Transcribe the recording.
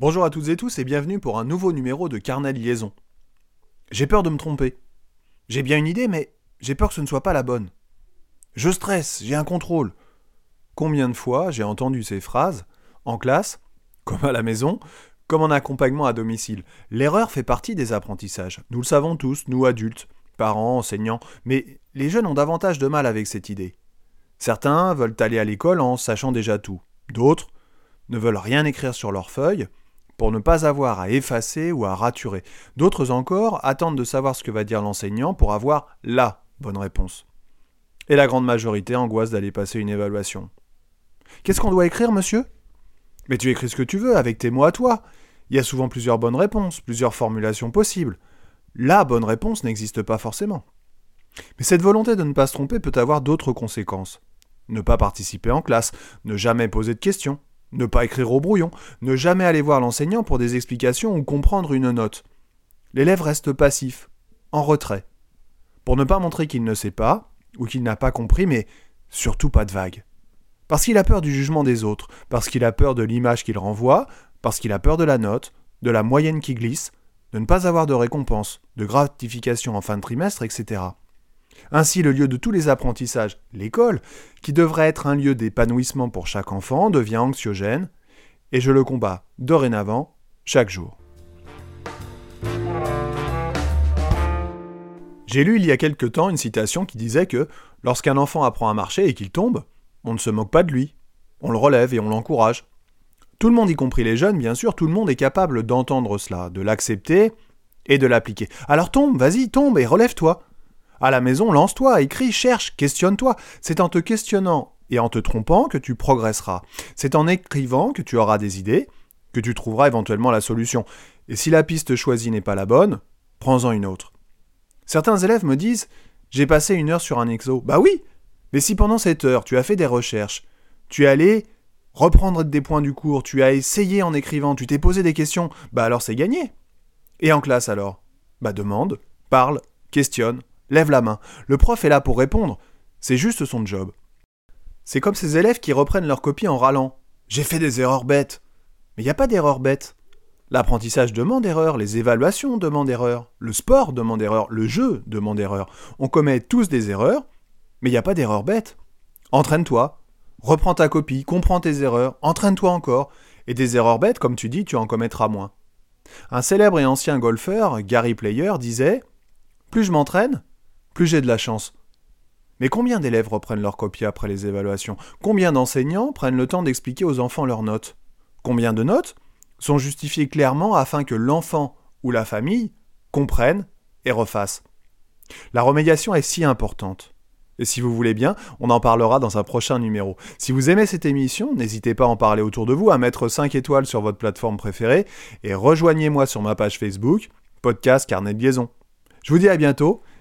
Bonjour à toutes et tous et bienvenue pour un nouveau numéro de Carnet liaison. J'ai peur de me tromper. J'ai bien une idée, mais j'ai peur que ce ne soit pas la bonne. Je stresse, j'ai un contrôle. Combien de fois j'ai entendu ces phrases, en classe, comme à la maison, comme en accompagnement à domicile? L'erreur fait partie des apprentissages. Nous le savons tous, nous adultes, parents, enseignants, mais les jeunes ont davantage de mal avec cette idée. Certains veulent aller à l'école en sachant déjà tout. D'autres ne veulent rien écrire sur leurs feuilles pour ne pas avoir à effacer ou à raturer. D'autres encore attendent de savoir ce que va dire l'enseignant pour avoir la bonne réponse. Et la grande majorité angoisse d'aller passer une évaluation. Qu'est-ce qu'on doit écrire, monsieur? Mais tu écris ce que tu veux, avec tes mots à toi. Il y a souvent plusieurs bonnes réponses, plusieurs formulations possibles. La bonne réponse n'existe pas forcément. Mais cette volonté de ne pas se tromper peut avoir d'autres conséquences. Ne pas participer en classe, ne jamais poser de questions, ne pas écrire au brouillon, ne jamais aller voir l'enseignant pour des explications ou comprendre une note. L'élève reste passif, en retrait, pour ne pas montrer qu'il ne sait pas, ou qu'il n'a pas compris, mais surtout pas de vague. Parce qu'il a peur du jugement des autres, parce qu'il a peur de l'image qu'il renvoie, parce qu'il a peur de la note, de la moyenne qui glisse, de ne pas avoir de récompense, de gratification en fin de trimestre, etc. Ainsi, le lieu de tous les apprentissages, l'école, qui devrait être un lieu d'épanouissement pour chaque enfant, devient anxiogène, et je le combats dorénavant, chaque jour. J'ai lu il y a quelque temps une citation qui disait que lorsqu'un enfant apprend à marcher et qu'il tombe, on ne se moque pas de lui, on le relève et on l'encourage. Tout le monde, y compris les jeunes, bien sûr, tout le monde est capable d'entendre cela, de l'accepter et de l'appliquer. Alors tombe, vas-y, tombe et relève-toi. À la maison, lance-toi, écris, cherche, questionne-toi. C'est en te questionnant et en te trompant que tu progresseras. C'est en écrivant que tu auras des idées, que tu trouveras éventuellement la solution. Et si la piste choisie n'est pas la bonne, prends-en une autre. Certains élèves me disent J'ai passé une heure sur un exo. Bah oui Mais si pendant cette heure tu as fait des recherches, tu es allé reprendre des points du cours, tu as essayé en écrivant, tu t'es posé des questions, bah alors c'est gagné. Et en classe alors? Bah demande, parle, questionne, Lève la main. Le prof est là pour répondre. C'est juste son job. C'est comme ces élèves qui reprennent leur copie en râlant. J'ai fait des erreurs bêtes. Mais il n'y a pas d'erreurs bêtes. L'apprentissage demande erreur, les évaluations demandent erreur, le sport demande erreur, le jeu demande erreur. On commet tous des erreurs, mais il n'y a pas d'erreurs bêtes. Entraîne-toi, reprends ta copie, comprends tes erreurs, entraîne-toi encore, et des erreurs bêtes, comme tu dis, tu en commettras moins. Un célèbre et ancien golfeur, Gary Player, disait Plus je m'entraîne, j'ai de la chance. Mais combien d'élèves reprennent leur copie après les évaluations? Combien d'enseignants prennent le temps d'expliquer aux enfants leurs notes? Combien de notes sont justifiées clairement afin que l'enfant ou la famille comprennent et refassent La remédiation est si importante. Et si vous voulez bien, on en parlera dans un prochain numéro. Si vous aimez cette émission, n'hésitez pas à en parler autour de vous, à mettre 5 étoiles sur votre plateforme préférée, et rejoignez-moi sur ma page Facebook, podcast Carnet de Liaison. Je vous dis à bientôt,